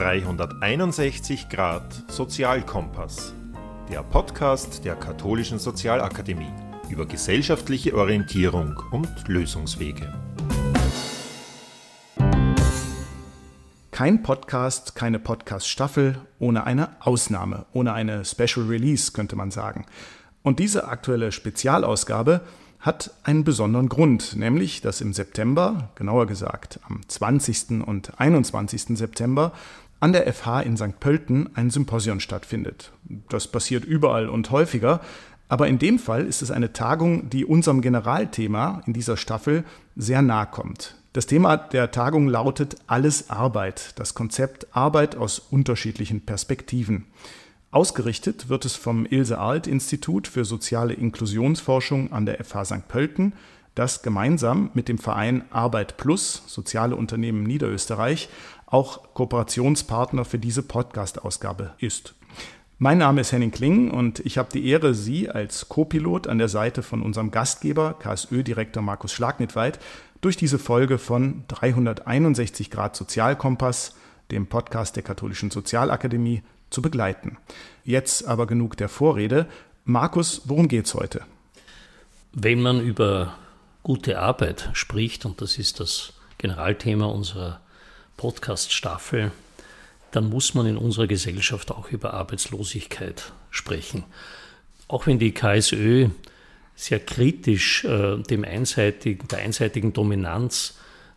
361 Grad Sozialkompass, der Podcast der Katholischen Sozialakademie über gesellschaftliche Orientierung und Lösungswege. Kein Podcast, keine Podcast-Staffel ohne eine Ausnahme, ohne eine Special Release, könnte man sagen. Und diese aktuelle Spezialausgabe hat einen besonderen Grund, nämlich dass im September, genauer gesagt am 20. und 21. September, an der FH in St. Pölten ein Symposion stattfindet. Das passiert überall und häufiger, aber in dem Fall ist es eine Tagung, die unserem Generalthema in dieser Staffel sehr nahe kommt. Das Thema der Tagung lautet Alles Arbeit, das Konzept Arbeit aus unterschiedlichen Perspektiven. Ausgerichtet wird es vom Ilse Arlt Institut für soziale Inklusionsforschung an der FH St. Pölten, das gemeinsam mit dem Verein Arbeit Plus, Soziale Unternehmen Niederösterreich, auch Kooperationspartner für diese Podcast-Ausgabe ist. Mein Name ist Henning Kling und ich habe die Ehre, Sie als Co-Pilot an der Seite von unserem Gastgeber, KSÖ-Direktor Markus Schlagnitweit, durch diese Folge von 361 Grad Sozialkompass, dem Podcast der Katholischen Sozialakademie, zu begleiten. Jetzt aber genug der Vorrede. Markus, worum geht's heute? Wenn man über gute Arbeit spricht, und das ist das Generalthema unserer Podcast-Staffel, dann muss man in unserer Gesellschaft auch über Arbeitslosigkeit sprechen. Auch wenn die KSÖ sehr kritisch äh, dem einseitigen, der einseitigen Dominanz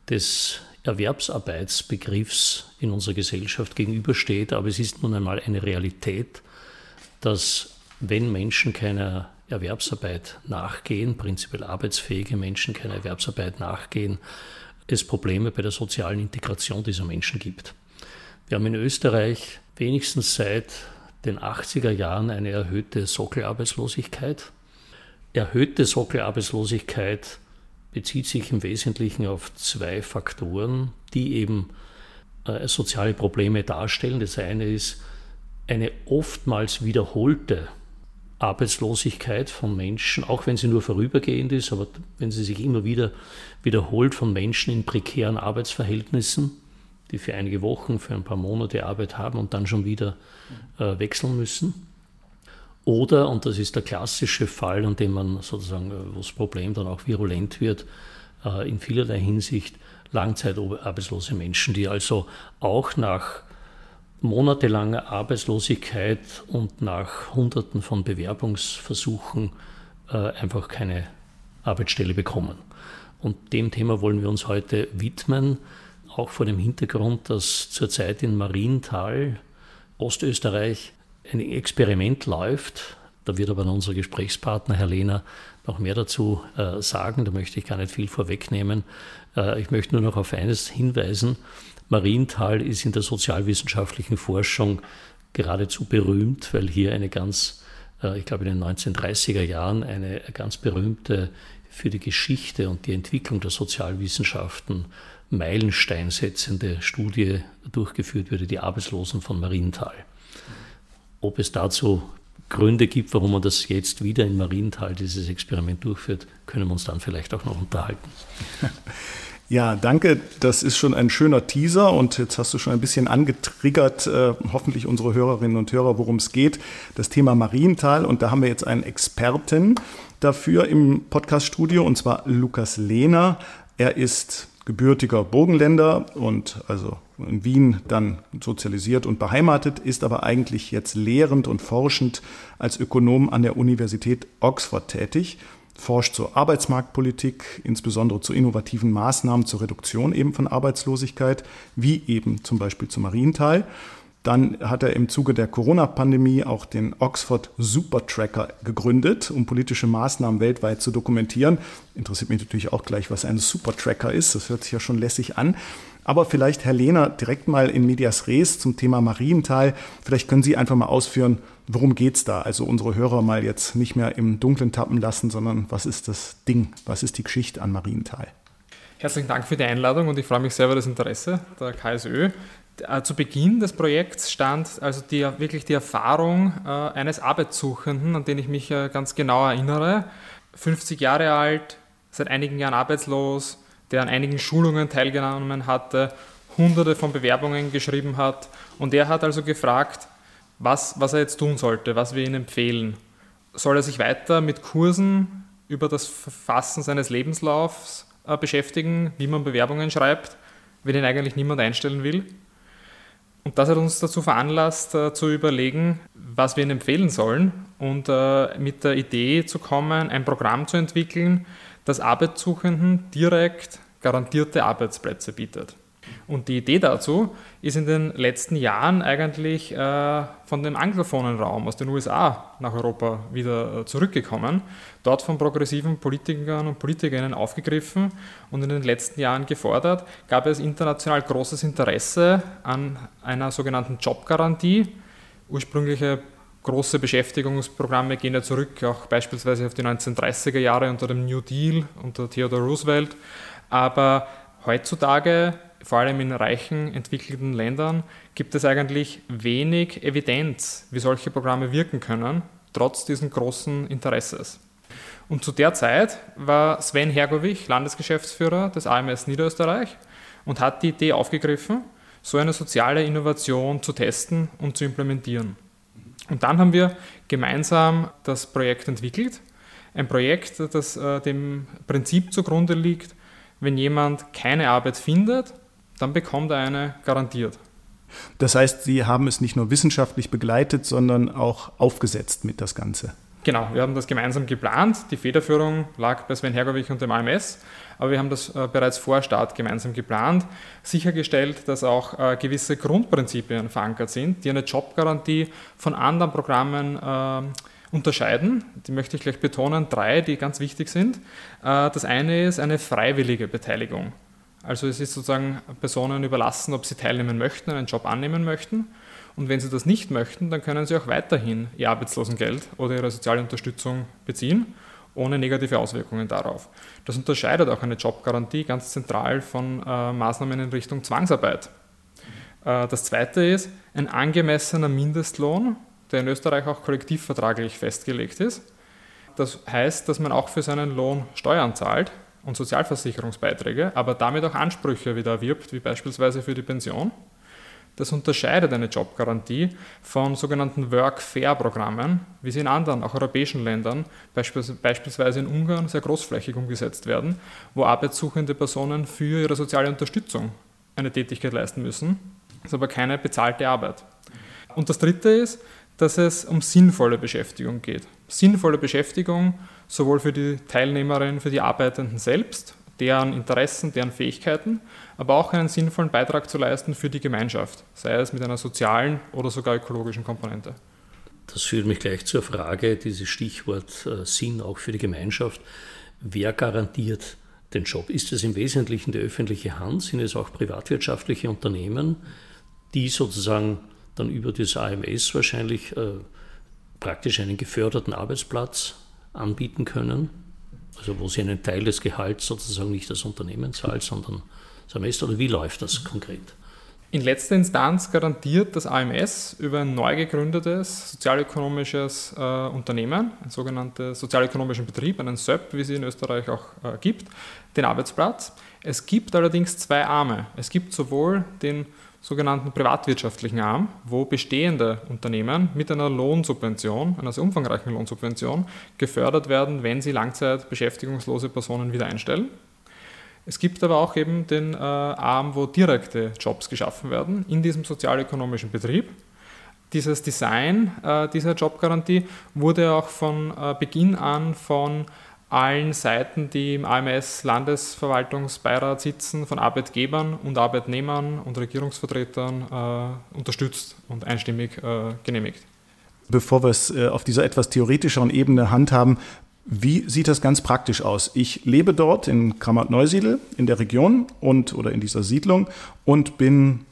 des Erwerbsarbeitsbegriffs in unserer Gesellschaft gegenübersteht. Aber es ist nun einmal eine Realität, dass wenn Menschen keiner Erwerbsarbeit nachgehen, prinzipiell arbeitsfähige Menschen keiner Erwerbsarbeit nachgehen, es Probleme bei der sozialen Integration dieser Menschen gibt. Wir haben in Österreich wenigstens seit den 80er Jahren eine erhöhte Sockelarbeitslosigkeit. Erhöhte Sockelarbeitslosigkeit bezieht sich im Wesentlichen auf zwei Faktoren, die eben äh, soziale Probleme darstellen. Das eine ist eine oftmals wiederholte Arbeitslosigkeit von Menschen, auch wenn sie nur vorübergehend ist, aber wenn sie sich immer wieder wiederholt von Menschen in prekären Arbeitsverhältnissen, die für einige Wochen, für ein paar Monate Arbeit haben und dann schon wieder äh, wechseln müssen. Oder, und das ist der klassische Fall, an dem man sozusagen, äh, wo das Problem dann auch virulent wird, äh, in vielerlei Hinsicht langzeitarbeitslose Menschen, die also auch nach monatelanger Arbeitslosigkeit und nach Hunderten von Bewerbungsversuchen äh, einfach keine Arbeitsstelle bekommen. Und dem Thema wollen wir uns heute widmen, auch vor dem Hintergrund, dass zurzeit in Marienthal, Ostösterreich, ein Experiment läuft. Da wird aber unser Gesprächspartner Herr Lehner noch mehr dazu äh, sagen. Da möchte ich gar nicht viel vorwegnehmen. Äh, ich möchte nur noch auf eines hinweisen. Marienthal ist in der sozialwissenschaftlichen Forschung geradezu berühmt, weil hier eine ganz, äh, ich glaube in den 1930er Jahren, eine ganz berühmte für die Geschichte und die Entwicklung der Sozialwissenschaften Meilenstein setzende Studie durchgeführt wurde, die Arbeitslosen von Marienthal. Ob es dazu Gründe gibt, warum man das jetzt wieder in Marienthal, dieses Experiment durchführt, können wir uns dann vielleicht auch noch unterhalten. Ja, danke. Das ist schon ein schöner Teaser und jetzt hast du schon ein bisschen angetriggert, äh, hoffentlich unsere Hörerinnen und Hörer, worum es geht. Das Thema Marienthal und da haben wir jetzt einen Experten dafür im Podcaststudio und zwar Lukas Lehner. Er ist gebürtiger Burgenländer und also in Wien dann sozialisiert und beheimatet, ist aber eigentlich jetzt lehrend und forschend als Ökonom an der Universität Oxford tätig, forscht zur Arbeitsmarktpolitik, insbesondere zu innovativen Maßnahmen zur Reduktion eben von Arbeitslosigkeit, wie eben zum Beispiel zu Marienthal dann hat er im Zuge der Corona-Pandemie auch den Oxford Super Tracker gegründet, um politische Maßnahmen weltweit zu dokumentieren. Interessiert mich natürlich auch gleich, was ein Super Tracker ist. Das hört sich ja schon lässig an. Aber vielleicht, Herr Lehner, direkt mal in Medias Res zum Thema Marienthal. Vielleicht können Sie einfach mal ausführen, worum geht es da? Also unsere Hörer mal jetzt nicht mehr im Dunkeln tappen lassen, sondern was ist das Ding? Was ist die Geschichte an Marienthal? Herzlichen Dank für die Einladung und ich freue mich sehr über das Interesse der KSÖ. Äh, zu Beginn des Projekts stand also die, wirklich die Erfahrung äh, eines Arbeitssuchenden, an den ich mich äh, ganz genau erinnere. 50 Jahre alt, seit einigen Jahren arbeitslos, der an einigen Schulungen teilgenommen hatte, hunderte von Bewerbungen geschrieben hat. Und er hat also gefragt, was, was er jetzt tun sollte, was wir ihm empfehlen. Soll er sich weiter mit Kursen über das Verfassen seines Lebenslaufs äh, beschäftigen, wie man Bewerbungen schreibt, wenn ihn eigentlich niemand einstellen will? Und das hat uns dazu veranlasst, äh, zu überlegen, was wir ihnen empfehlen sollen und äh, mit der Idee zu kommen, ein Programm zu entwickeln, das Arbeitssuchenden direkt garantierte Arbeitsplätze bietet. Und die Idee dazu ist in den letzten Jahren eigentlich äh, von dem anglophonen Raum aus den USA nach Europa wieder äh, zurückgekommen, dort von progressiven Politikern und Politikerinnen aufgegriffen und in den letzten Jahren gefordert, gab es international großes Interesse an einer sogenannten Jobgarantie. Ursprüngliche große Beschäftigungsprogramme gehen ja zurück, auch beispielsweise auf die 1930er Jahre unter dem New Deal, unter Theodore Roosevelt. Aber heutzutage vor allem in reichen, entwickelten Ländern, gibt es eigentlich wenig Evidenz, wie solche Programme wirken können, trotz diesen großen Interesses. Und zu der Zeit war Sven Hergovich Landesgeschäftsführer des AMS Niederösterreich und hat die Idee aufgegriffen, so eine soziale Innovation zu testen und zu implementieren. Und dann haben wir gemeinsam das Projekt entwickelt. Ein Projekt, das äh, dem Prinzip zugrunde liegt, wenn jemand keine Arbeit findet, dann bekommt er eine garantiert. Das heißt, Sie haben es nicht nur wissenschaftlich begleitet, sondern auch aufgesetzt mit das Ganze. Genau, wir haben das gemeinsam geplant. Die Federführung lag bei Sven Hergovich und dem AMS, aber wir haben das äh, bereits vor Start gemeinsam geplant, sichergestellt, dass auch äh, gewisse Grundprinzipien verankert sind, die eine Jobgarantie von anderen Programmen äh, unterscheiden. Die möchte ich gleich betonen, drei, die ganz wichtig sind. Äh, das eine ist eine freiwillige Beteiligung. Also es ist sozusagen Personen überlassen, ob sie teilnehmen möchten, einen Job annehmen möchten. Und wenn sie das nicht möchten, dann können sie auch weiterhin ihr Arbeitslosengeld oder ihre soziale Unterstützung beziehen, ohne negative Auswirkungen darauf. Das unterscheidet auch eine Jobgarantie ganz zentral von äh, Maßnahmen in Richtung Zwangsarbeit. Äh, das zweite ist ein angemessener Mindestlohn, der in Österreich auch kollektivvertraglich festgelegt ist. Das heißt, dass man auch für seinen Lohn Steuern zahlt und Sozialversicherungsbeiträge, aber damit auch Ansprüche wieder erwirbt, wie beispielsweise für die Pension. Das unterscheidet eine Jobgarantie von sogenannten Work-Fair-Programmen, wie sie in anderen, auch europäischen Ländern, beispielsweise in Ungarn, sehr großflächig umgesetzt werden, wo arbeitssuchende Personen für ihre soziale Unterstützung eine Tätigkeit leisten müssen. Das ist aber keine bezahlte Arbeit. Und das Dritte ist, dass es um sinnvolle Beschäftigung geht. Sinnvolle Beschäftigung sowohl für die Teilnehmerinnen, für die Arbeitenden selbst, deren Interessen, deren Fähigkeiten, aber auch einen sinnvollen Beitrag zu leisten für die Gemeinschaft, sei es mit einer sozialen oder sogar ökologischen Komponente. Das führt mich gleich zur Frage, dieses Stichwort äh, Sinn auch für die Gemeinschaft. Wer garantiert den Job? Ist es im Wesentlichen die öffentliche Hand? Sind es auch privatwirtschaftliche Unternehmen, die sozusagen dann über das AMS wahrscheinlich äh, praktisch einen geförderten Arbeitsplatz anbieten können, also wo sie einen Teil des Gehalts sozusagen nicht das Unternehmen zahlt, sondern AMS, oder wie läuft das konkret? In letzter Instanz garantiert das AMS über ein neu gegründetes sozialökonomisches äh, Unternehmen, einen sogenannten sozialökonomischen Betrieb, einen SÖP, wie es in Österreich auch äh, gibt, den Arbeitsplatz. Es gibt allerdings zwei Arme. Es gibt sowohl den sogenannten privatwirtschaftlichen Arm, wo bestehende Unternehmen mit einer Lohnsubvention, einer sehr umfangreichen Lohnsubvention, gefördert werden, wenn sie langzeitbeschäftigungslose Personen wieder einstellen. Es gibt aber auch eben den äh, Arm, wo direkte Jobs geschaffen werden in diesem sozialökonomischen Betrieb. Dieses Design äh, dieser Jobgarantie wurde auch von äh, Beginn an von allen Seiten, die im AMS Landesverwaltungsbeirat sitzen, von Arbeitgebern und Arbeitnehmern und Regierungsvertretern äh, unterstützt und einstimmig äh, genehmigt. Bevor wir es äh, auf dieser etwas theoretischeren Ebene handhaben, wie sieht das ganz praktisch aus? Ich lebe dort in Kramat-Neusiedl in der Region und oder in dieser Siedlung und bin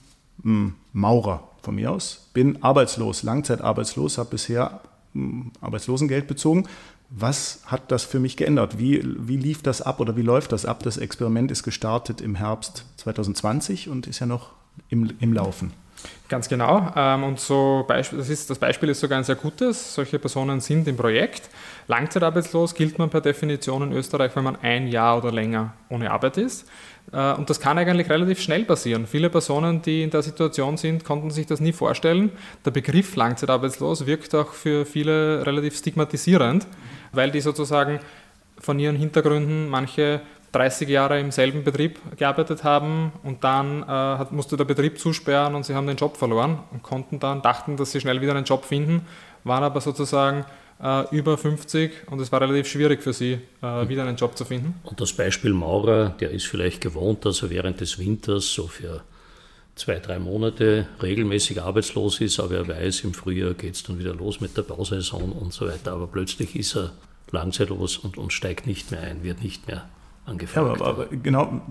mh, hm, Maurer von mir aus, bin arbeitslos, langzeitarbeitslos, habe bisher mh, hm, Arbeitslosengeld bezogen, was hat das für mich geändert? Wie, wie lief das ab oder wie läuft das ab? Das Experiment ist gestartet im Herbst 2020 und ist ja noch im, im Laufen. Ganz genau. Ähm, und so das, ist, das Beispiel ist sogar ein sehr gutes. Solche Personen sind im Projekt. Langzeitarbeitslos gilt man per Definition in Österreich, wenn man ein Jahr oder länger ohne Arbeit ist. Äh, und das kann eigentlich relativ schnell passieren. Viele Personen, die in der Situation sind, konnten sich das nie vorstellen. Der Begriff Langzeitarbeitslos wirkt auch für viele relativ stigmatisierend, weil die sozusagen von ihren Hintergründen manche 30 Jahre im selben Betrieb gearbeitet haben und dann äh, hat, musste der Betrieb zusperren und sie haben den Job verloren und konnten dann, dachten, dass sie schnell wieder einen Job finden, waren aber sozusagen äh, über 50 und es war relativ schwierig für sie, äh, wieder einen Job zu finden. Und das Beispiel Maurer, der ist vielleicht gewohnt, dass er während des Winters so für zwei, drei Monate regelmäßig arbeitslos ist, aber er weiß, im Frühjahr geht es dann wieder los mit der Bausaison und so weiter. Aber plötzlich ist er langzeitlos und, und steigt nicht mehr ein, wird nicht mehr angefragt. Ja, aber, aber, genau,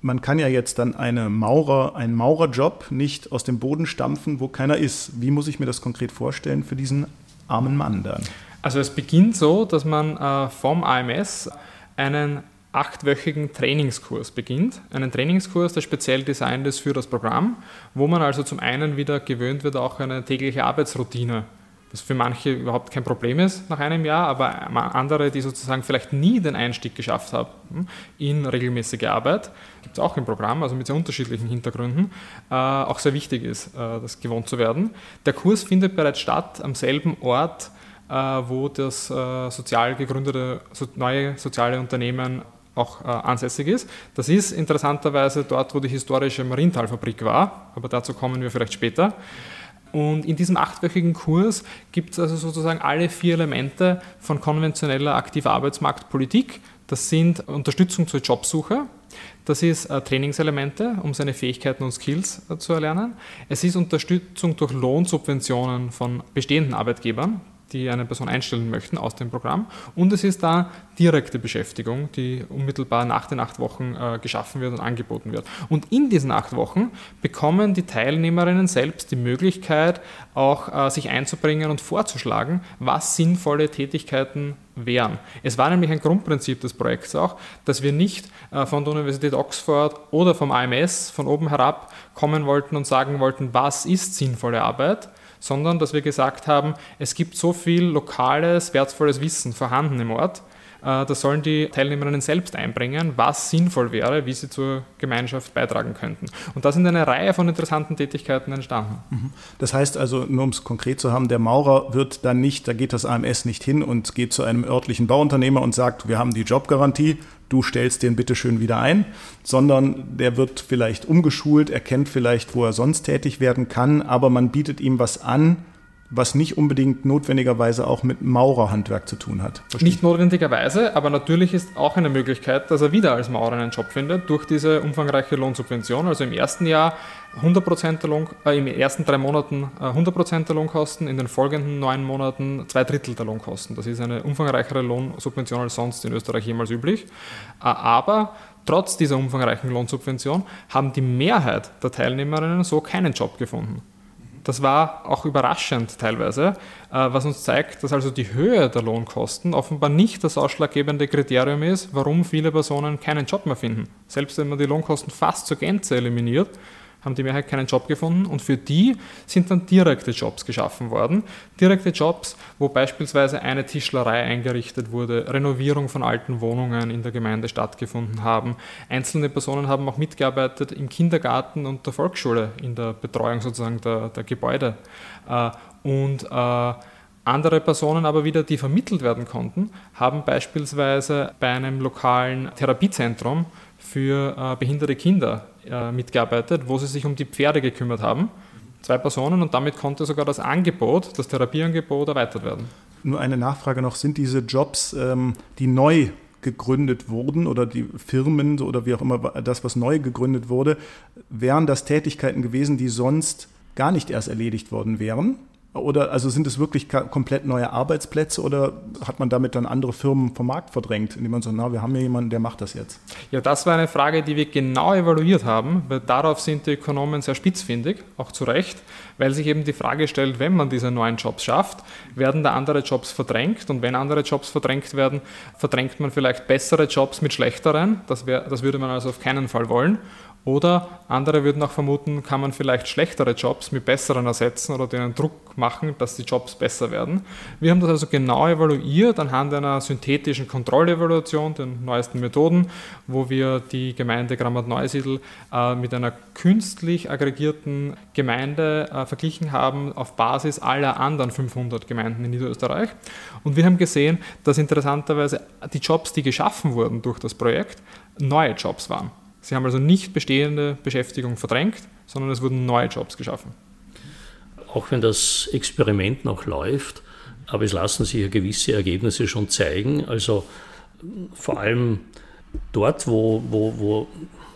man kann ja jetzt dann eine Maurer, einen Maurerjob nicht aus dem Boden stampfen, wo keiner ist. Wie muss ich mir das konkret vorstellen für diesen armen Mann dann? Also es beginnt so, dass man äh, vom AMS einen achtwöchigen Trainingskurs beginnt. Einen Trainingskurs, der speziell designt ist für das Programm, wo man also zum einen wieder gewöhnt wird, auch eine tägliche Arbeitsroutine was für manche überhaupt kein Problem ist nach einem Jahr, aber andere, die sozusagen vielleicht nie den Einstieg geschafft haben in regelmäßige Arbeit, gibt es auch im Programm, also mit sehr unterschiedlichen Hintergründen, äh, auch sehr wichtig ist, äh, das gewohnt zu werden. Der Kurs findet bereits statt am selben Ort, äh, wo das sozial gegründete neue soziale Unternehmen auch äh, ansässig ist. Das ist interessanterweise dort, wo die historische Marientalfabrik war, aber dazu kommen wir vielleicht später. Und in diesem achtwöchigen Kurs gibt es also sozusagen alle vier Elemente von konventioneller aktiver Arbeitsmarktpolitik. Das sind Unterstützung zur Jobsuche, das ist äh, Trainingselemente, um seine Fähigkeiten und Skills äh, zu erlernen. Es ist Unterstützung durch Lohnsubventionen von bestehenden Arbeitgebern die eine Person einstellen möchten aus dem Programm. Und es ist da direkte Beschäftigung, die unmittelbar nach den acht Wochen äh, geschaffen wird und angeboten wird. Und in diesen acht Wochen bekommen die Teilnehmerinnen selbst die Möglichkeit, auch äh, sich einzubringen und vorzuschlagen, was sinnvolle Tätigkeiten wären. Es war nämlich ein Grundprinzip des Projekts auch, dass wir nicht äh, von der Universität Oxford oder vom AMS von oben herab kommen wollten und sagen wollten, was ist sinnvolle Arbeit, sondern dass wir gesagt haben, es gibt so viel lokales, wertvolles Wissen vorhanden im Ort, da sollen die Teilnehmerinnen selbst einbringen, was sinnvoll wäre, wie sie zur Gemeinschaft beitragen könnten. Und da sind eine Reihe von interessanten Tätigkeiten entstanden. Mhm. Das heißt also, nur um es konkret zu haben, der Maurer wird dann nicht, da geht das AMS nicht hin und geht zu einem örtlichen Bauunternehmer und sagt, wir haben die Jobgarantie, du stellst den bitte schön wieder ein, sondern der wird vielleicht umgeschult, erkennt vielleicht, wo er sonst tätig werden kann, aber man bietet ihm was an, was nicht unbedingt notwendigerweise auch mit Maurerhandwerk zu tun hat. Verstehe. Nicht notwendigerweise, aber natürlich ist auch eine Möglichkeit, dass er wieder als Maurer einen Job findet durch diese umfangreiche Lohnsubvention. Also im ersten Jahr 100% der Lohn, äh, im ersten drei Monaten äh, 100% der Lohnkosten, in den folgenden neun Monaten zwei Drittel der Lohnkosten. Das ist eine umfangreichere Lohnsubvention als sonst in Österreich jemals üblich. Äh, aber trotz dieser umfangreichen Lohnsubvention haben die Mehrheit der Teilnehmerinnen so keinen Job gefunden. Das war auch überraschend teilweise, äh, was uns zeigt, dass also die Höhe der Lohnkosten offenbar nicht das ausschlaggebende Kriterium ist, warum viele Personen keinen Job mehr finden. Selbst wenn man die Lohnkosten fast zur Gänze eliminiert, haben die Mehrheit keinen Job gefunden und für die sind dann direkte Jobs geschaffen worden. Direkte Jobs, wo beispielsweise eine Tischlerei eingerichtet wurde, Renovierung von alten Wohnungen in der Gemeinde stattgefunden haben. Einzelne Personen haben auch mitgearbeitet im Kindergarten und der Volksschule in der Betreuung sozusagen der, der Gebäude. Äh, und äh, andere Personen aber wieder, die vermittelt werden konnten, haben beispielsweise bei einem lokalen Therapiezentrum für äh, behinderte Kinder äh, mitgearbeitet, wo sie sich um die Pferde gekümmert haben. Zwei Personen und damit konnte sogar das Angebot, das Therapieangebot erweitert werden. Nur eine Nachfrage noch, sind diese Jobs, ähm, die neu gegründet wurden oder die Firmen oder wie auch immer das, was neu gegründet wurde, wären das Tätigkeiten gewesen, die sonst gar nicht erst erledigt worden wären? Oder also sind es wirklich komplett neue Arbeitsplätze oder hat man damit dann andere Firmen vom Markt verdrängt, indem man sagt, na, wir haben ja jemanden, der macht das jetzt? Ja, das war eine Frage, die wir genau evaluiert haben, weil darauf sind die Ökonomen sehr spitzfindig, auch zu Recht, weil sich eben die Frage stellt, wenn man diese neuen Jobs schafft, werden da andere Jobs verdrängt? Und wenn andere Jobs verdrängt werden, verdrängt man vielleicht bessere Jobs mit schlechteren, das, wär, das würde man also auf keinen Fall wollen Oder andere würden auch vermuten, kann man vielleicht schlechtere Jobs mit besseren ersetzen oder denen Druck machen, dass die Jobs besser werden. Wir haben das also genau evaluiert anhand einer synthetischen Kontrollevaluation, den neuesten Methoden, wo wir die Gemeinde Grammat-Neusiedl äh, mit einer künstlich aggregierten Gemeinde äh, verglichen haben auf Basis aller anderen 500 Gemeinden in Niederösterreich. Und wir haben gesehen, dass interessanterweise die Jobs, die geschaffen wurden durch das Projekt, neue Jobs waren. Sie haben also nicht bestehende Beschäftigung verdrängt, sondern es wurden neue Jobs geschaffen. Auch wenn das Experiment noch läuft, aber es lassen sich ja gewisse Ergebnisse schon zeigen. Also vor allem dort, wo, wo, wo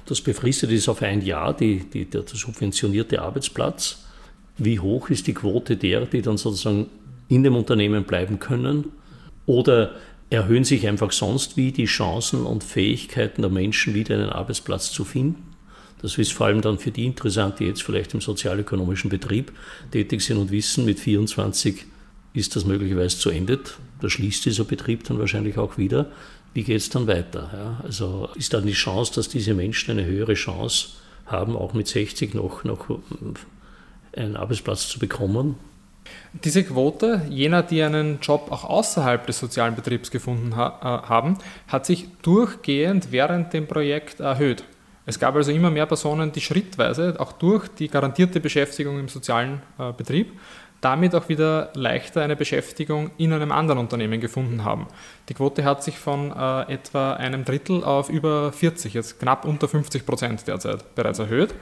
das befristet ist auf ein Jahr, die, die, der subventionierte Arbeitsplatz, wie hoch ist die Quote der, die dann sozusagen in dem Unternehmen bleiben können? Oder erhöhen sich einfach sonst wie die Chancen und Fähigkeiten der Menschen, wieder einen Arbeitsplatz zu finden. Das ist vor allem dann für die interessant, die jetzt vielleicht im sozialökonomischen Betrieb tätig sind und wissen, mit 24 ist das möglicherweise zu Ende. Da schließt dieser Betrieb dann wahrscheinlich auch wieder. Wie geht es dann weiter? Ja, also ist dann die Chance, dass diese Menschen eine höhere Chance haben, auch mit 60 noch, noch einen Arbeitsplatz zu bekommen? Diese Quote jener, die einen Job auch außerhalb des sozialen Betriebs gefunden ha äh, haben, hat sich durchgehend während dem Projekt erhöht. Es gab also immer mehr Personen, die schrittweise auch durch die garantierte Beschäftigung im sozialen äh, Betrieb damit auch wieder leichter eine Beschäftigung in einem anderen Unternehmen gefunden haben. Die Quote hat sich von äh, etwa einem Drittel auf über 40, jetzt knapp unter 50 Prozent derzeit bereits erhöht.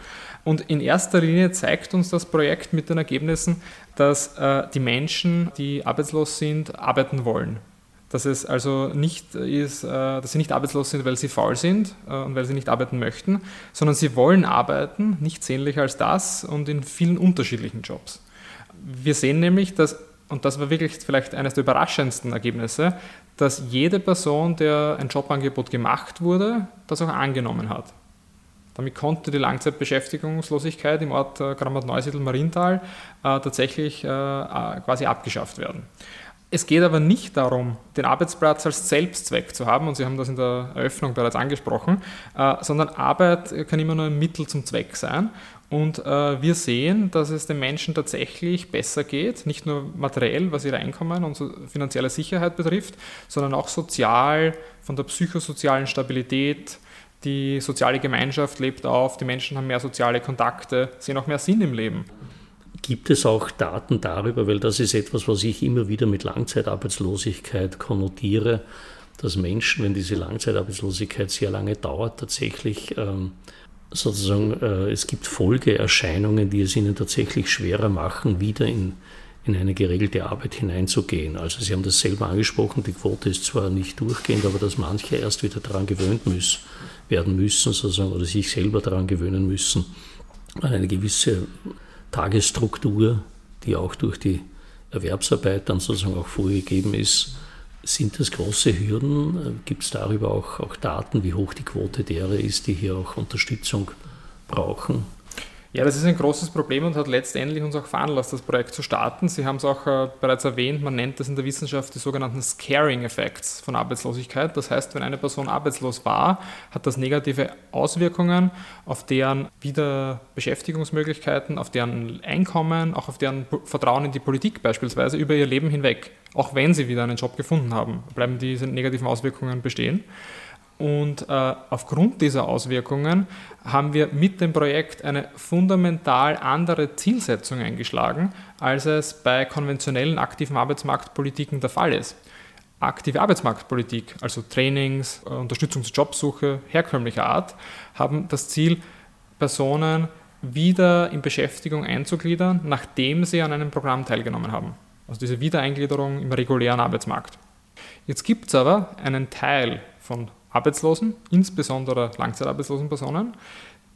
Und in erster Linie zeigt uns das Projekt mit den Ergebnissen, dass äh, die Menschen, die arbeitslos sind, arbeiten wollen. Dass es also nicht ist, äh, dass sie nicht arbeitslos sind, weil sie faul sind äh, und weil sie nicht arbeiten möchten, sondern sie wollen arbeiten, nicht sehnlicher als das und in vielen unterschiedlichen Jobs. Wir sehen nämlich, dass, und das war wirklich vielleicht eines der überraschendsten Ergebnisse, dass jede Person, der ein Jobangebot gemacht wurde, das auch angenommen hat. Damit konnte die Langzeitbeschäftigungslosigkeit im Ort äh, Grammat-Neusiedl-Marienthal äh, tatsächlich äh, quasi abgeschafft werden. Es geht aber nicht darum, den Arbeitsplatz als Selbstzweck zu haben, und Sie haben das in der Eröffnung bereits angesprochen, sondern Arbeit kann immer nur ein Mittel zum Zweck sein. Und wir sehen, dass es den Menschen tatsächlich besser geht, nicht nur materiell, was ihre Einkommen und finanzielle Sicherheit betrifft, sondern auch sozial, von der psychosozialen Stabilität, die soziale Gemeinschaft lebt auf, die Menschen haben mehr soziale Kontakte, sehen auch mehr Sinn im Leben. Gibt es auch Daten darüber, weil das ist etwas, was ich immer wieder mit Langzeitarbeitslosigkeit konnotiere, dass Menschen, wenn diese Langzeitarbeitslosigkeit sehr lange dauert, tatsächlich ähm, sozusagen, äh, es gibt Folgeerscheinungen, die es ihnen tatsächlich schwerer machen, wieder in, in eine geregelte Arbeit hineinzugehen. Also Sie haben das selber angesprochen, die Quote ist zwar nicht durchgehend, aber dass manche erst wieder daran gewöhnt müssen werden müssen, sozusagen, oder sich selber daran gewöhnen müssen, an eine gewisse Tagesstruktur, die auch durch die Erwerbsarbeit dann sozusagen auch vorgegeben ist. Sind das große Hürden? Gibt es darüber auch, auch Daten, wie hoch die Quote derer ist, die hier auch Unterstützung brauchen? Ja, das ist ein großes Problem und hat letztendlich uns auch veranlasst, das Projekt zu starten. Sie haben es auch äh, bereits erwähnt, man nennt das in der Wissenschaft die sogenannten Scaring Effects von Arbeitslosigkeit. Das heißt, wenn eine Person arbeitslos war, hat das negative Auswirkungen auf deren Wiederbeschäftigungsmöglichkeiten, auf deren Einkommen, auch auf deren Vertrauen in die Politik beispielsweise über ihr Leben hinweg. Auch wenn sie wieder einen Job gefunden haben, bleiben diese negativen Auswirkungen bestehen. Und äh, aufgrund dieser Auswirkungen haben wir mit dem Projekt eine fundamental andere Zielsetzung eingeschlagen, als es bei konventionellen aktiven Arbeitsmarktpolitiken der Fall ist. Aktive Arbeitsmarktpolitik, also Trainings, äh, Unterstützung zur Jobsuche herkömmlicher Art, haben das Ziel, Personen wieder in Beschäftigung einzugliedern, nachdem sie an einem Programm teilgenommen haben. Also diese Wiedereingliederung im regulären Arbeitsmarkt. Jetzt gibt es aber einen Teil von Arbeitslosen, insbesondere langzeitarbeitslosen Personen,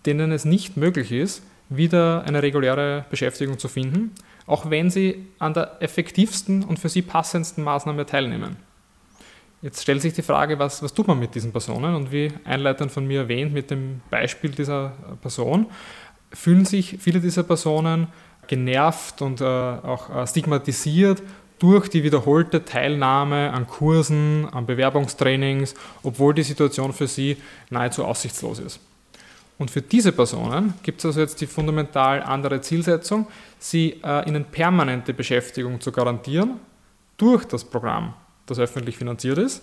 denen es nicht möglich ist, wieder eine reguläre Beschäftigung zu finden, auch wenn sie an der effektivsten und für sie passendsten Maßnahme teilnehmen. Jetzt stellt sich die Frage, was, was tut man mit diesen Personen? Und wie einleitend von mir erwähnt, mit dem Beispiel dieser Person, fühlen sich viele dieser Personen genervt und äh, auch äh, stigmatisiert durch die wiederholte Teilnahme an Kursen, an Bewerbungstrainings, obwohl die Situation für sie nahezu aussichtslos ist. Und für diese Personen gibt es also jetzt die fundamental andere Zielsetzung, sie äh, ihnen permanente Beschäftigung zu garantieren durch das Programm, das öffentlich finanziert ist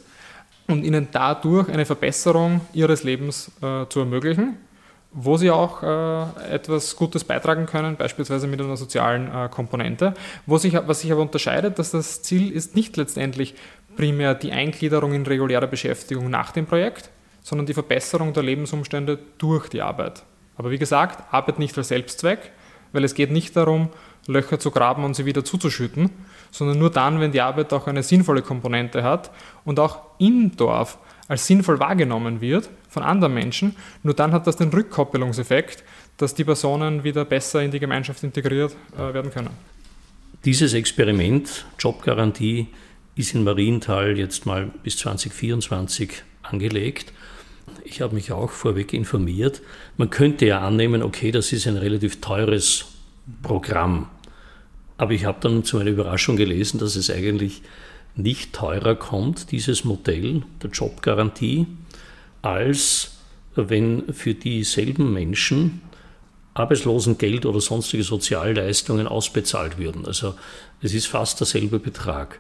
und ihnen dadurch eine Verbesserung ihres Lebens äh, zu ermöglichen, wo sie auch äh, etwas Gutes beitragen können, beispielsweise mit einer sozialen äh, Komponente. Wo sich, was sich aber unterscheidet, dass das Ziel ist nicht letztendlich primär die Eingliederung in reguläre Beschäftigung nach dem Projekt, sondern die Verbesserung der Lebensumstände durch die Arbeit. Aber wie gesagt, Arbeit nicht als Selbstzweck, weil es geht nicht darum, Löcher zu graben und sie wieder zuzuschütten, sondern nur dann, wenn die Arbeit auch eine sinnvolle Komponente hat und auch im Dorf als sinnvoll wahrgenommen wird von anderen Menschen, nur dann hat das den Rückkoppelungseffekt, dass die Personen wieder besser in die Gemeinschaft integriert äh, werden können. Dieses Experiment, Jobgarantie, ist in Marienthal jetzt mal bis 2024 angelegt. Ich habe mich auch vorweg informiert. Man könnte ja annehmen, okay, das ist ein relativ teures Programm. Aber ich habe dann zu meiner Überraschung gelesen, dass es eigentlich nicht teurer kommt, dieses Modell der Jobgarantie, als wenn für dieselben Menschen Arbeitslosengeld oder sonstige Sozialleistungen ausbezahlt würden. Also es ist fast derselbe Betrag.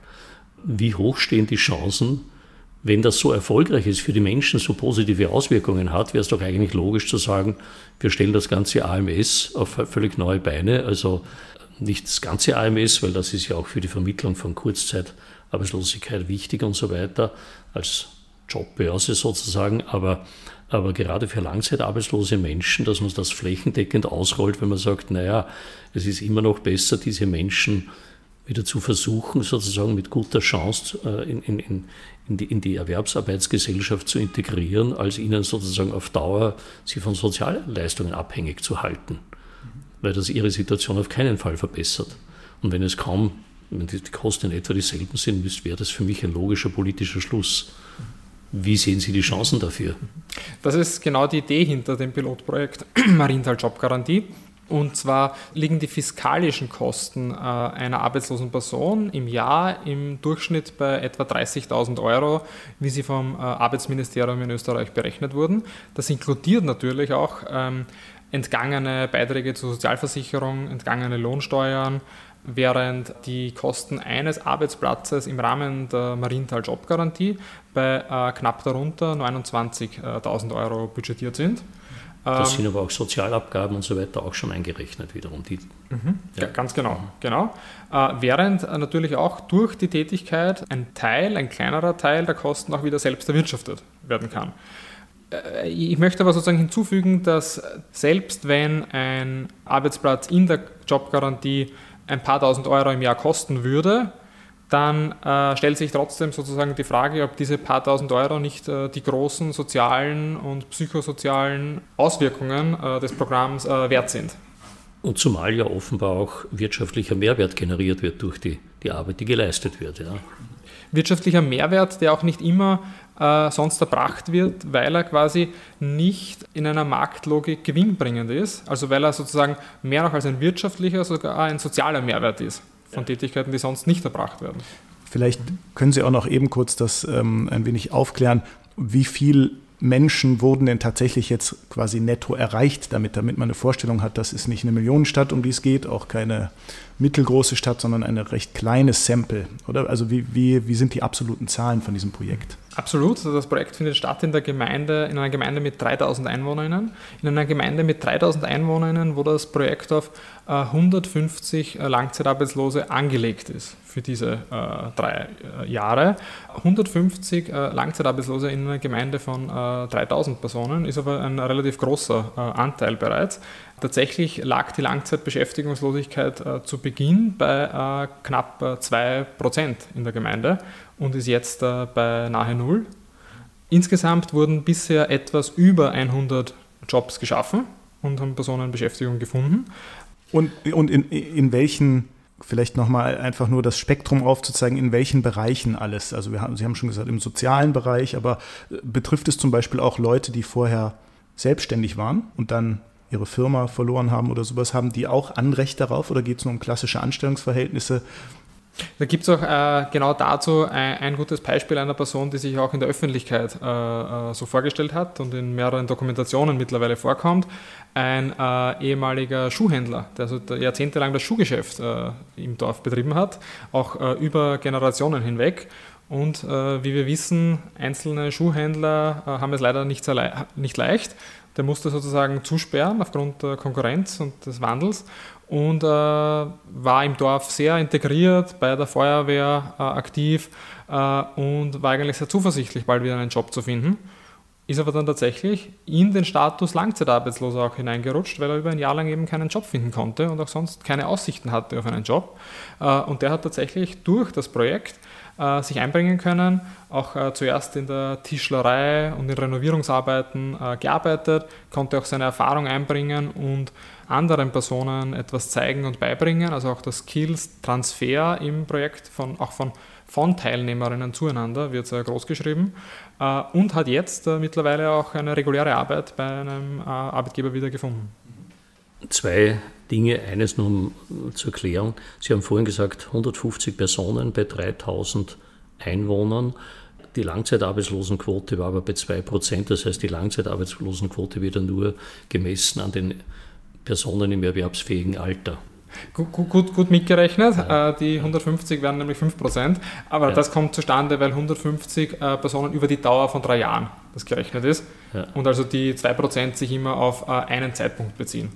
Wie hoch stehen die Chancen, wenn das so erfolgreich ist, für die Menschen so positive Auswirkungen hat, wäre es doch eigentlich logisch zu sagen, wir stellen das ganze AMS auf völlig neue Beine. Also nicht das ganze AMS, weil das ist ja auch für die Vermittlung von Kurzzeitarbeitslosigkeit wichtig und so weiter, als Jobbörse sozusagen, aber, aber gerade für langzeitarbeitslose Menschen, dass man das flächendeckend ausrollt, wenn man sagt, naja, es ist immer noch besser, diese Menschen wieder zu versuchen, sozusagen mit guter Chance äh, in, in, in, die, in die Erwerbsarbeitsgesellschaft zu integrieren, als ihnen sozusagen auf Dauer sie von Sozialleistungen abhängig zu halten weil das ihre Situation auf keinen Fall verbessert. Und wenn es kaum, wenn die Kosten in etwa dieselben sind, wäre das für mich ein logischer politischer Schluss. Wie sehen Sie die Chancen dafür? Das ist genau die Idee hinter dem Pilotprojekt Marienthal Jobgarantie. Und zwar liegen die fiskalischen Kosten äh, einer arbeitslosen Person im Jahr im Durchschnitt bei etwa 30.000 Euro, wie sie vom äh, Arbeitsministerium in Österreich berechnet wurden. Das inkludiert natürlich auch ähm, entgangene Beiträge zur Sozialversicherung, entgangene Lohnsteuern, während die Kosten eines Arbeitsplatzes im Rahmen der Marienthal Jobgarantie bei äh, knapp darunter 29.000 Euro budgetiert sind. Das ähm, sind aber auch Sozialabgaben und so weiter auch schon eingerechnet wiederum. Die, mhm, ja. Ganz genau, genau. Äh, während äh, natürlich auch durch die Tätigkeit ein Teil, ein kleinerer Teil der Kosten auch wieder selbst erwirtschaftet werden kann. Äh, ich möchte aber sozusagen hinzufügen, dass selbst wenn ein Arbeitsplatz in der Jobgarantie ein paar tausend Euro im Jahr kosten würde, dann äh, stellt sich trotzdem sozusagen die Frage, ob diese paar tausend Euro nicht äh, die großen sozialen und psychosozialen Auswirkungen äh, des Programms äh, wert sind. Und zumal ja offenbar auch wirtschaftlicher Mehrwert generiert wird durch die, die Arbeit, die geleistet wird. Ja. Wirtschaftlicher Mehrwert, der auch nicht immer äh, sonst erbracht wird, weil er quasi nicht in einer Marktlogik gewinnbringend ist, also weil er sozusagen mehr noch als ein wirtschaftlicher, sogar ein sozialer Mehrwert ist von Tätigkeiten, die sonst nicht erbracht werden. Vielleicht können Sie auch noch eben kurz das ähm, ein wenig aufklären, wie viel Menschen wurden denn tatsächlich jetzt quasi netto erreicht damit, damit man eine Vorstellung hat, das ist nicht eine Millionenstadt, um die es geht, auch keine mittelgroße Stadt, sondern eine recht kleines Sample, oder? Also wie, wie, wie sind die absoluten Zahlen von diesem Projekt? Absolut. Also das Projekt findet statt in der Gemeinde, in einer Gemeinde mit 3000 Einwohnern. In einer Gemeinde mit 3000 Einwohnern, wo das Projekt auf 150 äh, äh, Langzeitarbeitslose angelegt ist für diese äh, drei Jahre. 150 äh, Langzeitarbeitslose in einer Gemeinde von äh, 3000 Personen ist aber ein relativ großer Anteil bereits. Tatsächlich lag die Langzeitbeschäftigungslosigkeit zu Beginn bei knapp 2% in der Gemeinde und ist jetzt äh, bei nahe Null. Insgesamt wurden bisher etwas über 100 Jobs geschaffen und haben Personen Beschäftigung gefunden. Und, und in, in welchen, vielleicht nochmal einfach nur das Spektrum aufzuzeigen, in welchen Bereichen alles? Also wir haben, Sie haben schon gesagt, im sozialen Bereich, aber äh, betrifft es zum Beispiel auch Leute, die vorher selbstständig waren und dann ihre Firma verloren haben oder sowas, haben die auch Anrecht darauf oder geht es nur um klassische Anstellungsverhältnisse? Da gibt es auch äh, genau dazu ein, ein, gutes Beispiel einer Person, die sich auch in der Öffentlichkeit äh, äh, so vorgestellt hat und in mehreren Dokumentationen mittlerweile vorkommt. Ein äh, ehemaliger Schuhhändler, der also jahrzehntelang das Schuhgeschäft äh, im Dorf betrieben hat, auch äh, über Generationen hinweg. Und wie wir wissen, einzelne Schuhhändler haben es leider nicht, nicht leicht. Der musste sozusagen zusperren aufgrund der Konkurrenz und des Wandels und äh, war im Dorf sehr integriert, bei der Feuerwehr äh, aktiv äh, und war eigentlich sehr zuversichtlich, bald wieder einen Job zu finden. Ist aber dann tatsächlich in den Status Langzeitarbeitsloser auch hineingerutscht, weil er über ein Jahr lang eben keinen Job finden konnte und auch sonst keine Aussichten hatte auf einen Job. Äh, und der hat tatsächlich durch das Projekt äh, sich einbringen können, auch äh, zuerst in der Tischlerei und in Renovierungsarbeiten gearbeitet, konnte auch seine Erfahrung einbringen und anderen Personen etwas zeigen und beibringen, also auch das Skills-Transfer im Projekt von, auch von, von Teilnehmerinnen zueinander wird sehr groß geschrieben äh, und hat jetzt äh, mittlerweile auch eine reguläre Arbeit bei einem äh, Arbeitgeber wieder gefunden. Zwei Dinge, eines nur zur Erklärung. Sie haben vorhin gesagt, 150 Personen bei 3000 Einwohnern. Die Langzeitarbeitslosenquote war aber bei 2 Prozent. Das heißt, die Langzeitarbeitslosenquote wird nur gemessen an den Personen im erwerbsfähigen Alter. Gut, gut, gut mitgerechnet. Ja. Äh, die 150 wären nämlich 5%. Aber ja. das kommt zustande, weil 150 äh, Personen über die Dauer von drei Jahren das gerechnet ist. Ja. Und also die 2% sich immer auf äh, einen Zeitpunkt beziehen.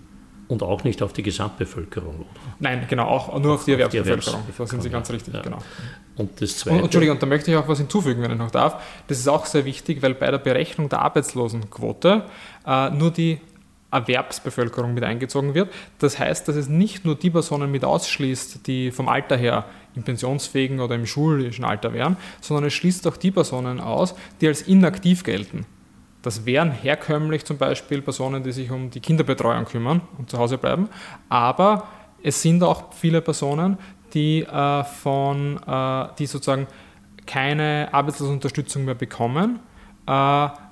Und auch nicht auf die Gesamtbevölkerung, oder? Nein, genau, auch nur auf die Erwerbsbevölkerung. Da sind Sie ganz richtig, genau. Und das Zweite. Und, Entschuldigung, und da möchte ich auch was hinzufügen, wenn ich noch darf. Das ist auch sehr wichtig, weil bei der Berechnung der Arbeitslosenquote äh, nur die Erwerbsbevölkerung mit eingezogen wird. Das heißt, dass es nicht nur die Personen mit ausschließt, die vom Alter her im pensionsfähigen oder im schulischen Alter wären, sondern es schließt auch die Personen aus, die als inaktiv gelten. Das wären herkömmlich zum Beispiel Personen, die sich um die Kinderbetreuung kümmern und zu Hause bleiben, aber es sind auch viele Personen, die, äh, von, äh, die sozusagen keine Arbeitslosenunterstützung mehr bekommen, äh,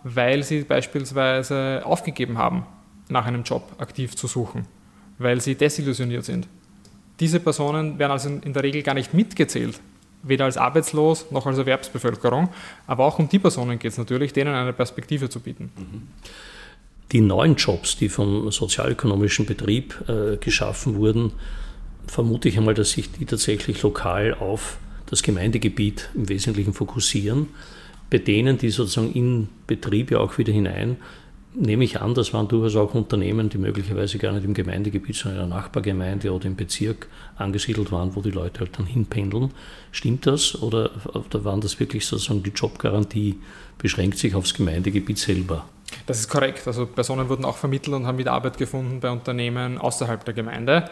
weil sie beispielsweise aufgegeben haben nach einem Job aktiv zu suchen, weil sie desillusioniert sind. Diese Personen werden also in der Regel gar nicht mitgezählt, weder als arbeitslos noch als Erwerbsbevölkerung, aber auch um die Personen geht es natürlich, denen eine Perspektive zu bieten. Die neuen Jobs, die vom sozialökonomischen Betrieb äh, geschaffen wurden, vermute ich einmal, dass sich die tatsächlich lokal auf das Gemeindegebiet im Wesentlichen fokussieren. Bei denen, die sozusagen in Betriebe auch wieder hinein nehme ich an, das waren durchaus auch Unternehmen, die möglicherweise gar nicht im Gemeindegebiet, sondern in der Nachbargemeinde oder im Bezirk angesiedelt waren, wo die Leute halt dann hinpendeln. Stimmt das oder, waren das wirklich sozusagen die Jobgarantie beschränkt sich aufs Gemeindegebiet selber? Das ist korrekt. Also Personen wurden auch vermittelt und haben wieder Arbeit gefunden bei Unternehmen außerhalb der Gemeinde.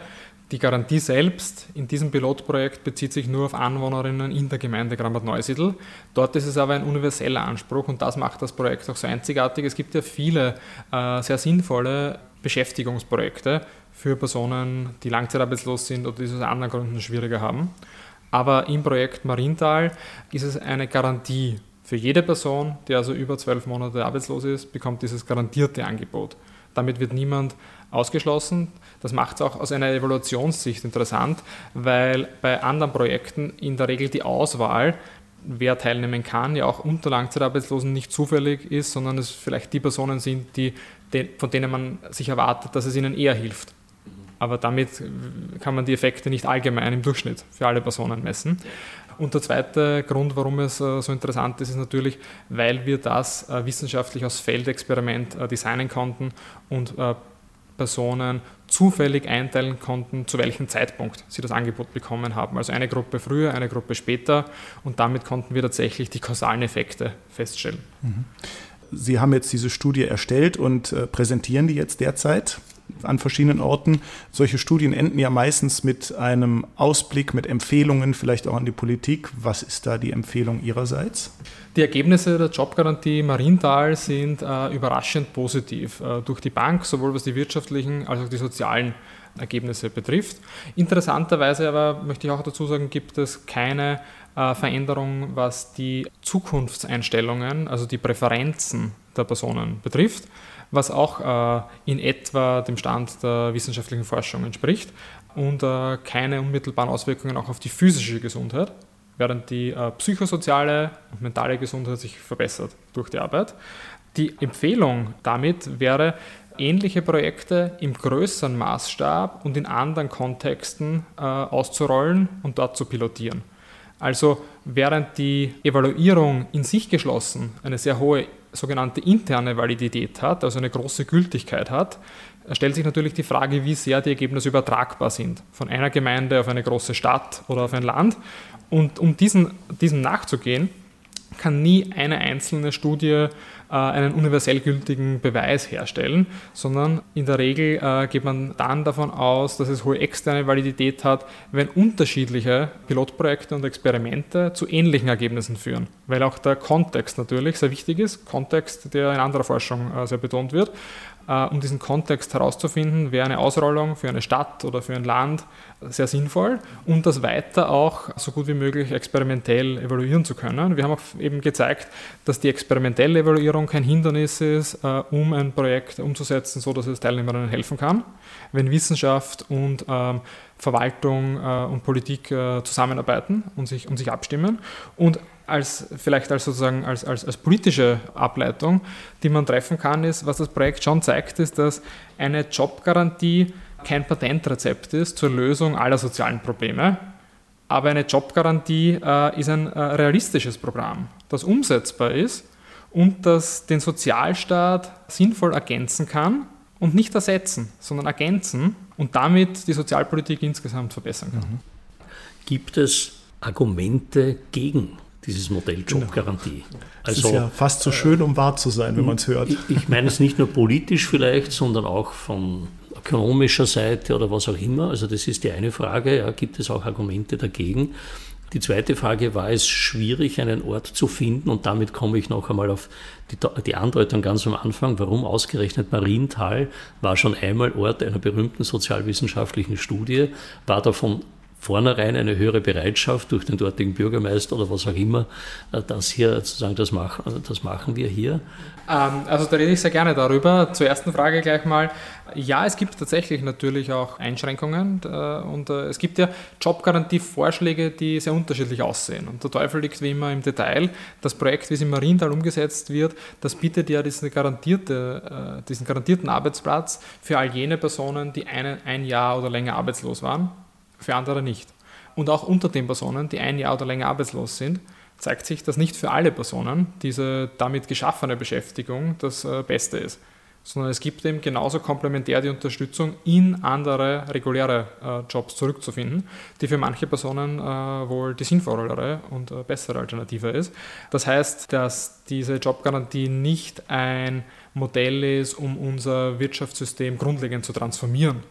Die Garantie selbst in diesem Pilotprojekt bezieht sich nur auf Anwohnerinnen in der Gemeinde Grambad-Neusiedl. Dort ist es aber ein universeller Anspruch und das macht das Projekt auch so einzigartig. Es gibt ja viele äh, sehr sinnvolle Beschäftigungsprojekte für Personen, die langzeitarbeitslos sind oder die es aus anderen Gründen schwieriger haben. Aber im Projekt Marienthal ist es eine Garantie. Für jede Person, die also über zwölf Monate arbeitslos ist, bekommt dieses garantierte Angebot. Damit wird niemand ausgeschlossen. Das macht es auch aus einer Evaluationssicht interessant, weil bei anderen Projekten in der Regel die Auswahl, wer teilnehmen kann, ja auch unter Langzeitarbeitslosen nicht zufällig ist, sondern es vielleicht die Personen sind, die, von denen man sich erwartet, dass es ihnen eher hilft. Aber damit kann man die Effekte nicht allgemein im Durchschnitt für alle Personen messen. Und der zweite Grund, warum es äh, so interessant ist, ist natürlich, weil wir das äh, wissenschaftlich als Feldexperiment äh, designen konnten und Personen zufällig einteilen konnten, zu welchem Zeitpunkt sie das Angebot bekommen haben. Also eine Gruppe früher, eine Gruppe später und damit konnten wir tatsächlich die kausalen Effekte feststellen. Mhm. Sie haben jetzt diese Studie erstellt und präsentieren die jetzt derzeit an verschiedenen Orten. Solche Studien enden ja meistens mit einem Ausblick, mit Empfehlungen, vielleicht auch an die Politik. Was ist da die Empfehlung Ihrerseits? Die Ergebnisse der Jobgarantie Marienthal sind äh, überraschend positiv äh, durch die Bank, sowohl was die wirtschaftlichen als auch die sozialen Ergebnisse betrifft. Interessanterweise aber möchte ich auch dazu sagen, gibt es keine äh, Veränderung, was die Zukunftseinstellungen, also die Präferenzen der Personen betrifft, was auch äh, in etwa dem Stand der wissenschaftlichen Forschung entspricht und äh, keine unmittelbaren Auswirkungen auch auf die physische Gesundheit, während die äh, psychosoziale und mentale Gesundheit sich verbessert durch die Arbeit. Die Empfehlung damit wäre, ähnliche Projekte im größeren Maßstab und in anderen Kontexten äh, auszurollen und dort zu pilotieren. Also während die Evaluierung in sich geschlossen eine sehr hohe sogenannte interne Validität hat, also eine große Gültigkeit hat, stellt sich natürlich die Frage, wie sehr die Ergebnisse übertragbar sind von einer Gemeinde auf eine große Stadt oder auf ein Land. Und um diesen, diesem nachzugehen, kann nie eine einzelne Studie einen universell gültigen Beweis herstellen, sondern in der Regel äh, geht man dann davon aus, dass es hohe externe Validität hat, wenn unterschiedliche Pilotprojekte und Experimente zu ähnlichen Ergebnissen führen, weil auch der Kontext natürlich sehr wichtig ist, Kontext, der in anderer Forschung äh, sehr betont wird. Äh, um diesen Kontext herauszufinden, wäre eine Ausrollung für eine Stadt oder für ein Land sehr sinnvoll, um das weiter auch so gut wie möglich experimentell evaluieren zu können. Wir haben auch eben gezeigt, dass die experimentelle Evaluierung kein Hindernis ist, äh, um ein Projekt umzusetzen, so dass es Teilnehmerinnen helfen kann. Wenn Wissenschaft und ähm, Verwaltung äh, und Politik zusammenarbeiten und sich, und sich abstimmen. Und als vielleicht als sozusagen als, als, als politische Ableitung, die man treffen kann, ist, was das Projekt schon zeigt, ist, dass eine Jobgarantie kein Patentrezept ist zur Lösung aller sozialen Probleme. Aber eine Jobgarantie äh, ist ein äh, realistisches Programm, das umsetzbar ist und das den Sozialstaat sinnvoll ergänzen kann und nicht ersetzen, sondern ergänzen und damit die Sozialpolitik insgesamt verbessern kann. Mhm. Gibt es Argumente gegen dieses Modell genau. Jobgarantie. Genau. Also, ist ja fast so schön, um wahr zu sein, wenn man es hört. Ich, ich meine es nicht nur politisch vielleicht, sondern auch von ökonomischer Seite oder was auch immer. Also das ist die eine Frage. Ja, gibt es auch Argumente dagegen? Die zweite Frage, war es schwierig, einen Ort zu finden? Und damit komme ich noch einmal auf die, die Andeutung ganz am Anfang. Warum ausgerechnet Marienthal war schon einmal Ort einer berühmten sozialwissenschaftlichen Studie, war davon vornherein eine höhere Bereitschaft durch den dortigen Bürgermeister oder was auch immer, äh, dass hier sozusagen das machen, also das machen wir hier? Ähm, also da rede ich sehr gerne darüber. Zur ersten Frage gleich mal. Ja, es gibt tatsächlich natürlich auch Einschränkungen äh, und äh, es gibt ja Jobgarantie-Vorschläge, die sehr unterschiedlich aussehen. Und der Teufel liegt wie immer im Detail. Das Projekt, wie es im Mariental umgesetzt wird, das bietet ja diesen, garantierte, diesen garantierten Arbeitsplatz für all jene Personen, die eine, ein Jahr oder länger arbeitslos waren für andere nicht. Und auch unter den Personen, die ein Jahr oder länger arbeitslos sind, zeigt sich, dass nicht für alle Personen diese damit geschaffene Beschäftigung das äh, Beste ist, sondern es gibt eben genauso komplementär die Unterstützung, in andere reguläre äh, Jobs zurückzufinden, die für manche Personen äh, wohl die sinnvollere und bessere Alternative ist. Das heißt, dass diese Jobgarantie nicht ein Modell ist, um unser Wirtschaftssystem grundlegend zu transformieren,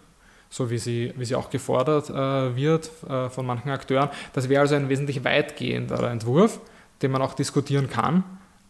so wie sie, wie sie auch gefordert äh, wird äh, von manchen Akteuren. Das wäre also ein wesentlich weitgehenderer Entwurf, den man auch diskutieren kann.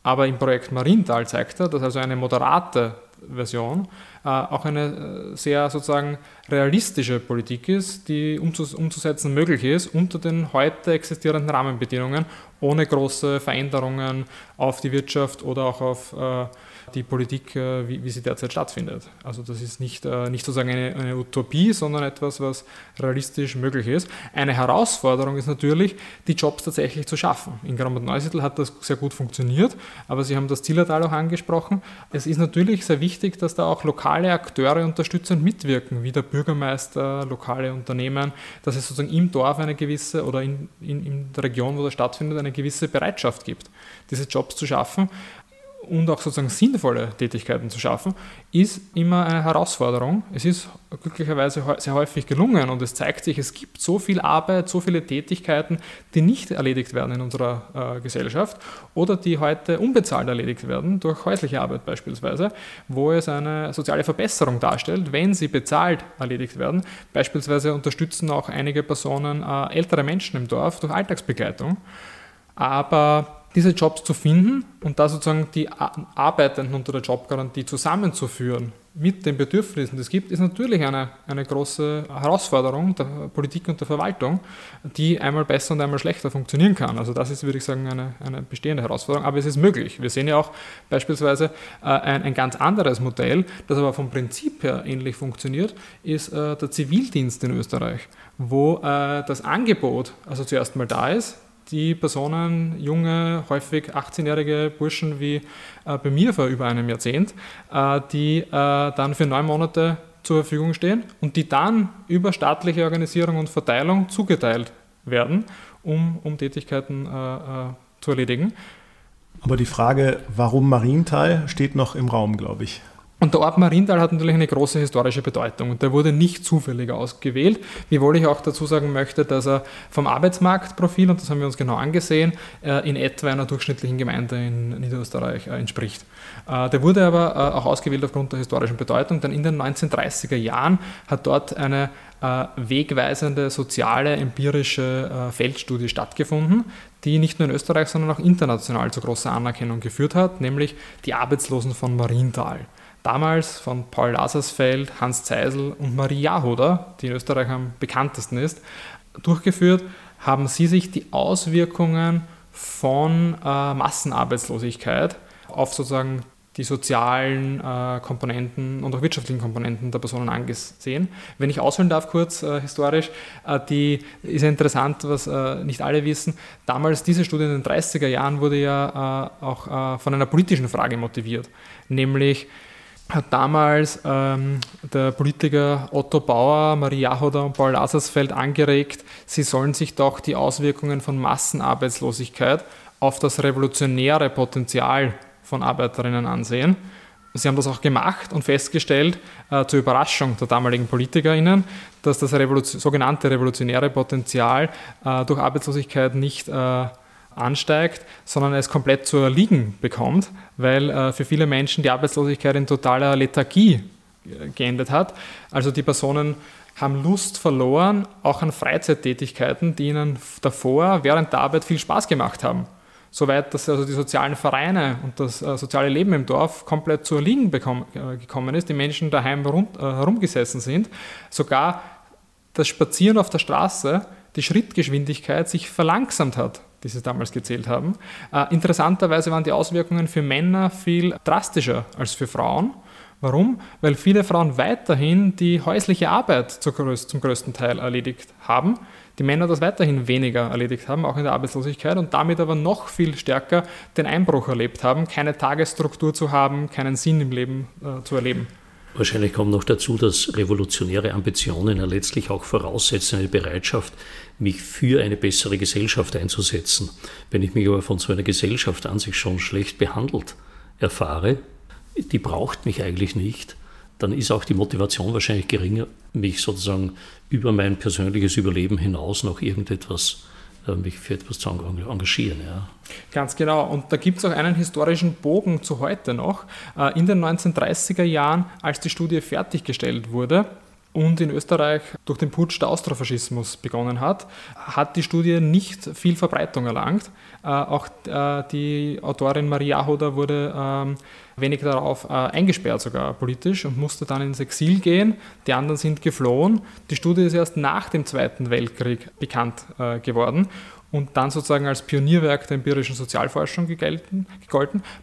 Aber im Projekt Marienthal zeigt er, dass also eine moderate Version äh, auch eine äh, sehr sozusagen realistische Politik ist, die umzus umzusetzen möglich ist unter den heute existierenden Rahmenbedingungen, ohne große Veränderungen auf die Wirtschaft oder auch auf äh, die Politik, äh, wie, wie, sie derzeit stattfindet. Also das ist nicht, äh, nicht sozusagen eine, eine, Utopie, sondern etwas, was realistisch möglich ist. Eine Herausforderung ist natürlich, die Jobs tatsächlich zu schaffen. In Gramm und Neusiedl hat das sehr gut funktioniert, aber Sie haben das Zillertal auch angesprochen. Es ist natürlich sehr wichtig, dass da auch lokale Akteure unterstützend mitwirken, wie der Bürgermeister, lokale Unternehmen, dass es sozusagen im Dorf eine gewisse oder in, in, in der Region, wo das stattfindet, eine gewisse Bereitschaft gibt, diese Jobs zu schaffen und auch sozusagen sinnvolle Tätigkeiten zu schaffen, ist immer eine Herausforderung. Es ist glücklicherweise sehr häufig gelungen und es zeigt sich, es gibt so viel Arbeit, so viele Tätigkeiten, die nicht erledigt werden in unserer äh, Gesellschaft oder die heute unbezahlt erledigt werden, durch häusliche Arbeit beispielsweise, wo es eine soziale Verbesserung darstellt, wenn sie bezahlt erledigt werden. Beispielsweise unterstützen auch einige Personen äh, ältere Menschen im Dorf durch Alltagsbegleitung. Aber diese Jobs zu finden und da sozusagen die Arbeitenden unter der Jobgarantie zusammenzuführen mit den Bedürfnissen, die es gibt, ist natürlich eine, eine große Herausforderung der Politik und der Verwaltung, die einmal besser und einmal schlechter funktionieren kann. Also das ist, würde ich sagen, eine, eine bestehende Herausforderung, aber es ist möglich. Wir sehen ja auch beispielsweise äh, ein, ein, ganz anderes Modell, das aber vom Prinzip her ähnlich funktioniert, ist äh, der Zivildienst in Österreich, wo äh, das Angebot also zuerst mal da ist, die Personen, junge, häufig 18-jährige Burschen wie äh, bei mir vor über einem Jahrzehnt, äh, die äh, dann für neun Monate zur Verfügung stehen und die dann über staatliche Organisierung und Verteilung zugeteilt werden, um, um Tätigkeiten äh, äh, zu erledigen. Aber die Frage, warum Marienthal, steht noch im Raum, glaube ich. Und der Ort Marienthal hat natürlich eine große historische Bedeutung. Und der wurde nicht zufällig ausgewählt, wiewohl ich auch dazu sagen möchte, dass er vom Arbeitsmarktprofil, und das haben wir uns genau angesehen, äh, in etwa einer durchschnittlichen Gemeinde in Niederösterreich äh, entspricht. Äh, der wurde aber auch ausgewählt aufgrund der historischen Bedeutung, denn in den 1930er Jahren hat dort eine wegweisende soziale empirische Feldstudie stattgefunden, die nicht nur in Österreich, sondern auch international zu großer Anerkennung geführt hat, nämlich die Arbeitslosen von Marienthal damals von Paul Lasersfeld, Hans Zeisel und Marie Jahoder, die in Österreich am bekanntesten ist, durchgeführt, haben sie sich die Auswirkungen von äh, Massenarbeitslosigkeit auf sozusagen die sozialen äh, Komponenten und auch wirtschaftlichen Komponenten der Personen angesehen. Wenn ich ausholen darf, kurz äh, historisch, äh, die ist ja interessant, was äh, nicht alle wissen. Damals, diese Studie in den 30er Jahren wurde ja äh, auch von einer politischen Frage motiviert, nämlich hat damals ähm, der Politiker Otto Bauer, Marie Jahoder und Paul Lasersfeld angeregt, sie sollen sich doch die Auswirkungen von Massenarbeitslosigkeit auf das revolutionäre Potenzial von Arbeiterinnen ansehen. Sie haben das auch gemacht und festgestellt, äh, zur Überraschung der damaligen PolitikerInnen, dass das Revolution, sogenannte revolutionäre Potenzial äh, durch Arbeitslosigkeit nicht äh, ansteigt, sondern es komplett zu erliegen bekommt, weil äh, für viele Menschen die Arbeitslosigkeit in totaler Lethargie äh, geendet hat. Also die Personen haben Lust verloren, auch an Freizeittätigkeiten, die ihnen davor während der Arbeit viel Spaß gemacht haben. Soweit, dass also die sozialen Vereine und das äh, soziale Leben im Dorf komplett zu erliegen bekommen, äh, gekommen ist, die Menschen daheim herum, äh, herumgesessen sind, sogar das Spazieren auf der Straße, die Schrittgeschwindigkeit sich verlangsamt hat die sie damals gezählt haben. Äh, interessanterweise waren die Auswirkungen für Männer viel drastischer als für Frauen. Warum? Weil viele Frauen weiterhin die häusliche Arbeit zum größten Teil erledigt haben, die Männer das weiterhin weniger erledigt haben, auch in der Arbeitslosigkeit, und damit aber noch viel stärker den Einbruch erlebt haben, keine Tagesstruktur zu haben, keinen Sinn im Leben äh, zu erleben. Wahrscheinlich kommt noch dazu, dass revolutionäre Ambitionen ja letztlich auch voraussetzen eine Bereitschaft, mich für eine bessere Gesellschaft einzusetzen. Wenn ich mich aber von so einer Gesellschaft an sich schon schlecht behandelt erfahre, die braucht mich eigentlich nicht, dann ist auch die Motivation wahrscheinlich geringer, mich sozusagen über mein persönliches Überleben hinaus noch irgendetwas äh, mich für etwas zu engagieren. Ja. Ganz genau. Und da gibt es auch einen historischen Bogen zu heute noch. Äh, in den 1930er Jahren, als die Studie fertiggestellt wurde, und in Österreich durch den Putsch der Austrofaschismus begonnen hat, hat die Studie nicht viel Verbreitung erlangt. Äh, auch die Autorin Maria Hoda wurde ähm, wenig darauf eingesperrt, sogar politisch, und musste dann ins Exil gehen. Die anderen sind geflohen. Die Studie ist erst nach dem Zweiten Weltkrieg bekannt geworden und dann sozusagen als Pionierwerk der empirischen Sozialforschung gegolten.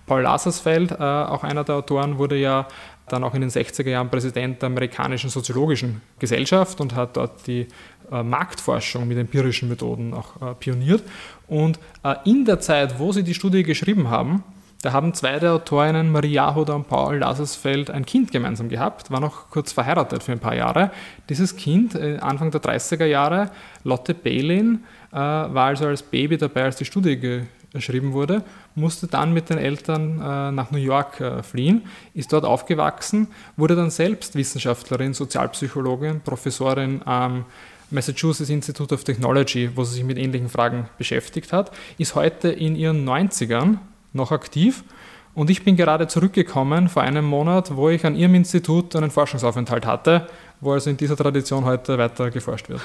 Paul Lasersfeld, äh, auch einer der Autoren, wurde ja dann auch in den 60er Jahren Präsident der amerikanischen soziologischen Gesellschaft und hat dort die äh, Marktforschung mit empirischen Methoden auch äh, pioniert. Und äh, in der Zeit, wo sie die Studie geschrieben haben, da haben zwei der Autorinnen, Marie Jahoda und Paul Lasersfeld, ein Kind gemeinsam gehabt, waren auch kurz verheiratet für ein paar Jahre. Dieses Kind, äh, Anfang der 30er Jahre, Lotte Bailin, äh, war also als Baby dabei, als die Studie geschrieben wurde, musste dann mit den Eltern äh, nach New York fliehen, ist dort aufgewachsen, wurde dann selbst Wissenschaftlerin, Sozialpsychologin, Professorin am Massachusetts Institute of Technology, wo sie sich mit ähnlichen Fragen beschäftigt hat, ist heute in ihren 90ern noch aktiv. Und ich bin gerade zurückgekommen vor einem Monat, wo ich an Ihrem Institut einen Forschungsaufenthalt hatte, wo also in dieser Tradition heute weiter geforscht wird.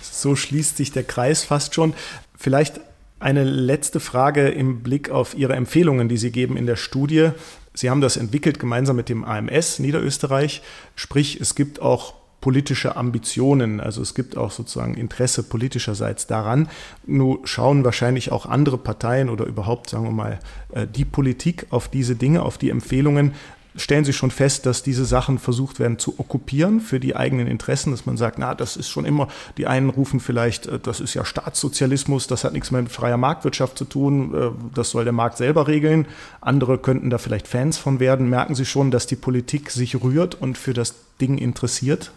So schließt sich der Kreis fast schon. Vielleicht eine letzte Frage im Blick auf Ihre Empfehlungen, die Sie geben in der Studie. Sie haben das entwickelt gemeinsam mit dem AMS Niederösterreich, sprich es gibt auch politische Ambitionen. Also es gibt auch sozusagen Interesse politischerseits daran. Nur schauen wahrscheinlich auch andere Parteien oder überhaupt, sagen wir mal, äh, die Politik auf diese Dinge, auf die Empfehlungen. Stellen Sie schon fest, dass diese Sachen versucht werden zu okkupieren für die eigenen Interessen, dass man sagt, na, das ist schon immer, die einen rufen vielleicht, äh, das ist ja Staatssozialismus, das hat nichts mehr mit freier Marktwirtschaft zu tun, äh, das soll der Markt selber regeln. Andere könnten da vielleicht Fans von werden. Merken Sie schon, dass die Politik sich rührt und für das Ding interessiert?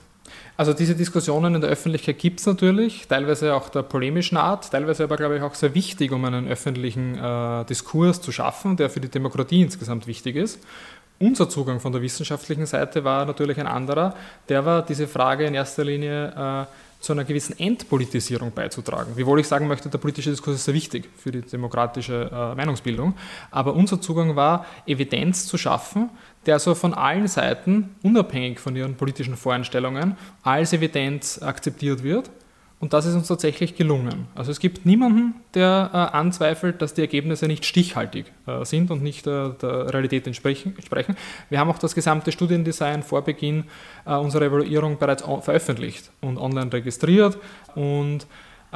Also diese Diskussionen in der Öffentlichkeit gibt es natürlich, teilweise auch der polemischen Art, teilweise aber, glaube ich, auch sehr wichtig, um einen öffentlichen äh, Diskurs zu schaffen, der für die Demokratie insgesamt wichtig ist. Unser Zugang von der wissenschaftlichen Seite war natürlich ein anderer. Der war diese Frage in erster Linie, äh, zu einer gewissen Entpolitisierung beizutragen. Wiewohl ich sagen möchte, der politische Diskurs ist sehr wichtig für die demokratische äh, Meinungsbildung. Aber unser Zugang war, Evidenz zu schaffen, der also von allen Seiten, unabhängig von ihren politischen Voreinstellungen, als Evidenz akzeptiert wird und das ist uns tatsächlich gelungen. Also es gibt niemanden, der äh, anzweifelt, dass die Ergebnisse nicht stichhaltig äh, sind und nicht äh, der Realität entsprechen, entsprechen. Wir haben auch das gesamte Studiendesign vor Beginn äh, unserer Evaluierung bereits veröffentlicht und online registriert und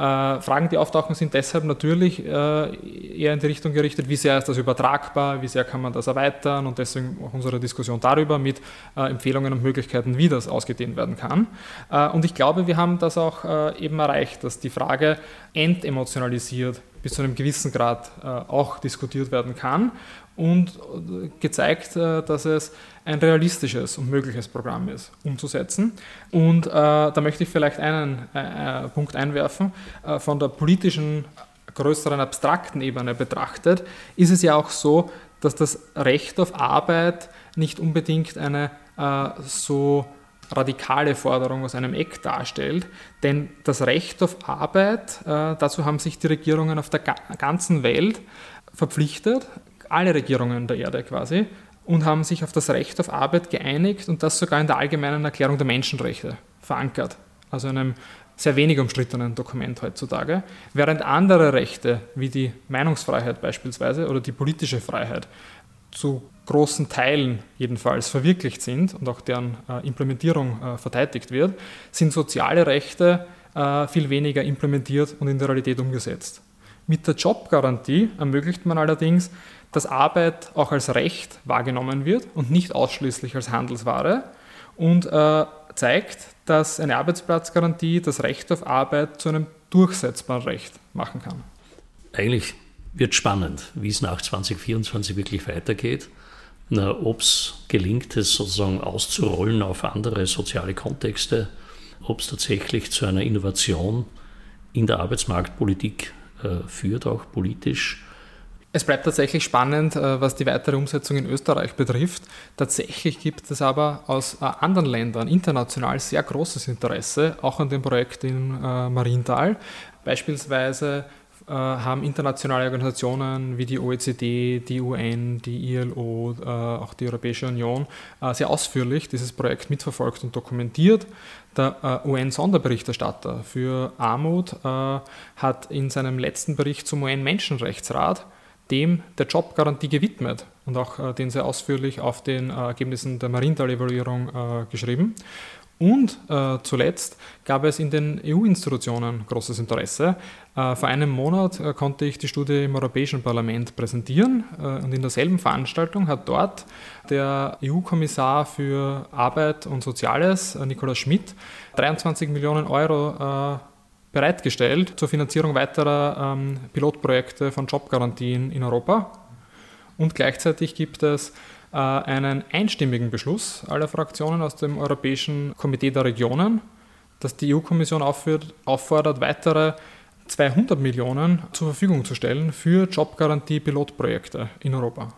Fragen, die auftauchen, sind deshalb natürlich äh, eher in die Richtung gerichtet, wie sehr ist das übertragbar, wie sehr kann man das erweitern und deswegen auch unsere Diskussion darüber mit äh, Empfehlungen und Möglichkeiten, wie das ausgedehnt werden kann. Äh, und ich glaube, wir haben das auch äh, eben erreicht, dass die Frage entemotionalisiert bis zu einem gewissen Grad äh, auch diskutiert werden kann und gezeigt, äh, dass es ein realistisches und mögliches Programm ist, umzusetzen. Und äh, da möchte ich vielleicht einen äh, Punkt einwerfen. Äh, von der politischen, größeren, abstrakten Ebene betrachtet, ist es ja auch so, dass das Recht auf Arbeit nicht unbedingt eine äh, so radikale Forderung aus einem Eck darstellt. Denn das Recht auf Arbeit, äh, dazu haben sich die Regierungen auf der ganzen Welt verpflichtet, alle Regierungen der Erde quasi, und haben sich auf das Recht auf Arbeit geeinigt und das sogar in der Allgemeinen Erklärung der Menschenrechte verankert. Also einem sehr wenig umstrittenen Dokument heutzutage, während andere Rechte wie die Meinungsfreiheit beispielsweise oder die politische Freiheit zu großen Teilen jedenfalls verwirklicht sind und auch deren äh, Implementierung äh, verteidigt wird, sind soziale Rechte äh, viel weniger implementiert und in der Realität umgesetzt. Mit der Jobgarantie ermöglicht man allerdings, dass Arbeit auch als Recht wahrgenommen wird und nicht ausschließlich als Handelsware und äh, zeigt, dass eine Arbeitsplatzgarantie das Recht auf Arbeit zu einem durchsetzbaren Recht machen kann. Eigentlich wird spannend, wie es nach 2024 wirklich weitergeht. Ob es gelingt, es sozusagen auszurollen auf andere soziale Kontexte, ob es tatsächlich zu einer Innovation in der Arbeitsmarktpolitik äh, führt, auch politisch. Es bleibt tatsächlich spannend, äh, was die weitere Umsetzung in Österreich betrifft. Tatsächlich gibt es aber aus äh, anderen Ländern international sehr großes Interesse, auch an dem Projekt in Marienthal. Beispielsweise haben internationale Organisationen wie die OECD, die UN, die ILO, auch die Europäische Union sehr ausführlich dieses Projekt mitverfolgt und dokumentiert. Der äh, UN-Sonderberichterstatter für Armut äh, hat in seinem letzten Bericht zum UN-Menschenrechtsrat dem der Jobgarantie gewidmet und auch äh, den sehr ausführlich auf den äh, Ergebnissen der Marintal-Evaluierung äh, geschrieben. Und äh, zuletzt gab es in den EU-Institutionen großes Interesse. Äh, vor einem Monat äh, konnte ich die Studie im Europäischen Parlament präsentieren äh, und in derselben Veranstaltung hat dort der EU-Kommissar für Arbeit und Soziales, äh, Nikolaus Schmidt, 23 Millionen Euro äh, bereitgestellt zur Finanzierung weiterer ähm, Pilotprojekte von Jobgarantien in Europa. Und gleichzeitig gibt es einen einstimmigen Beschluss aller Fraktionen aus dem Europäischen Komitee der Regionen, das die EU-Kommission auffordert, weitere 200 Millionen zur Verfügung zu stellen für Jobgarantie-Pilotprojekte in Europa.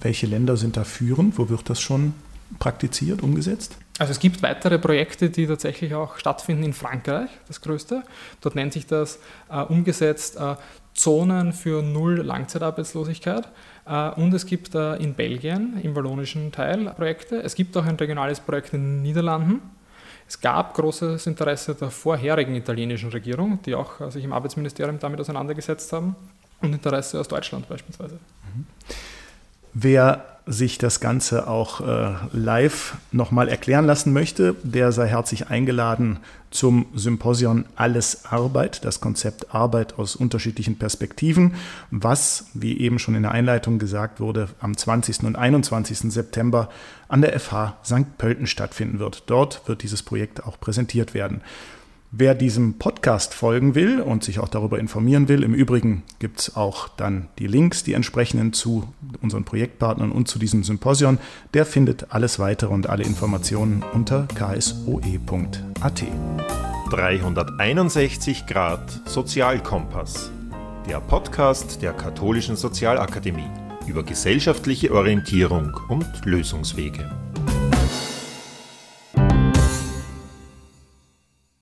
Welche Länder sind da führend? Wo wird das schon praktiziert, umgesetzt? Also es gibt weitere Projekte, die tatsächlich auch stattfinden in Frankreich, das größte. Dort nennt sich das äh, umgesetzt äh, Zonen für Null Langzeitarbeitslosigkeit. Äh, und es gibt äh, in Belgien, im wallonischen Teil, Projekte. Es gibt auch ein regionales Projekt in den Niederlanden. Es gab großes Interesse der vorherigen italienischen Regierung, die auch äh, sich im Arbeitsministerium damit auseinandergesetzt haben, und Interesse aus Deutschland beispielsweise. Mhm. Wer sich das Ganze auch äh, live nochmal erklären lassen möchte, der sei herzlich eingeladen zum Symposion Alles Arbeit, das Konzept Arbeit aus unterschiedlichen Perspektiven, was, wie eben schon in der Einleitung gesagt wurde, am 20. und 21. September an der FH St. Pölten stattfinden wird. Dort wird dieses Projekt auch präsentiert werden. Wer diesem Podcast folgen will und sich auch darüber informieren will, im Übrigen gibt es auch dann die Links, die entsprechenden zu unseren Projektpartnern und zu diesem Symposion, der findet alles weitere und alle Informationen unter ksoe.at. 361 Grad Sozialkompass. Der Podcast der Katholischen Sozialakademie über gesellschaftliche Orientierung und Lösungswege.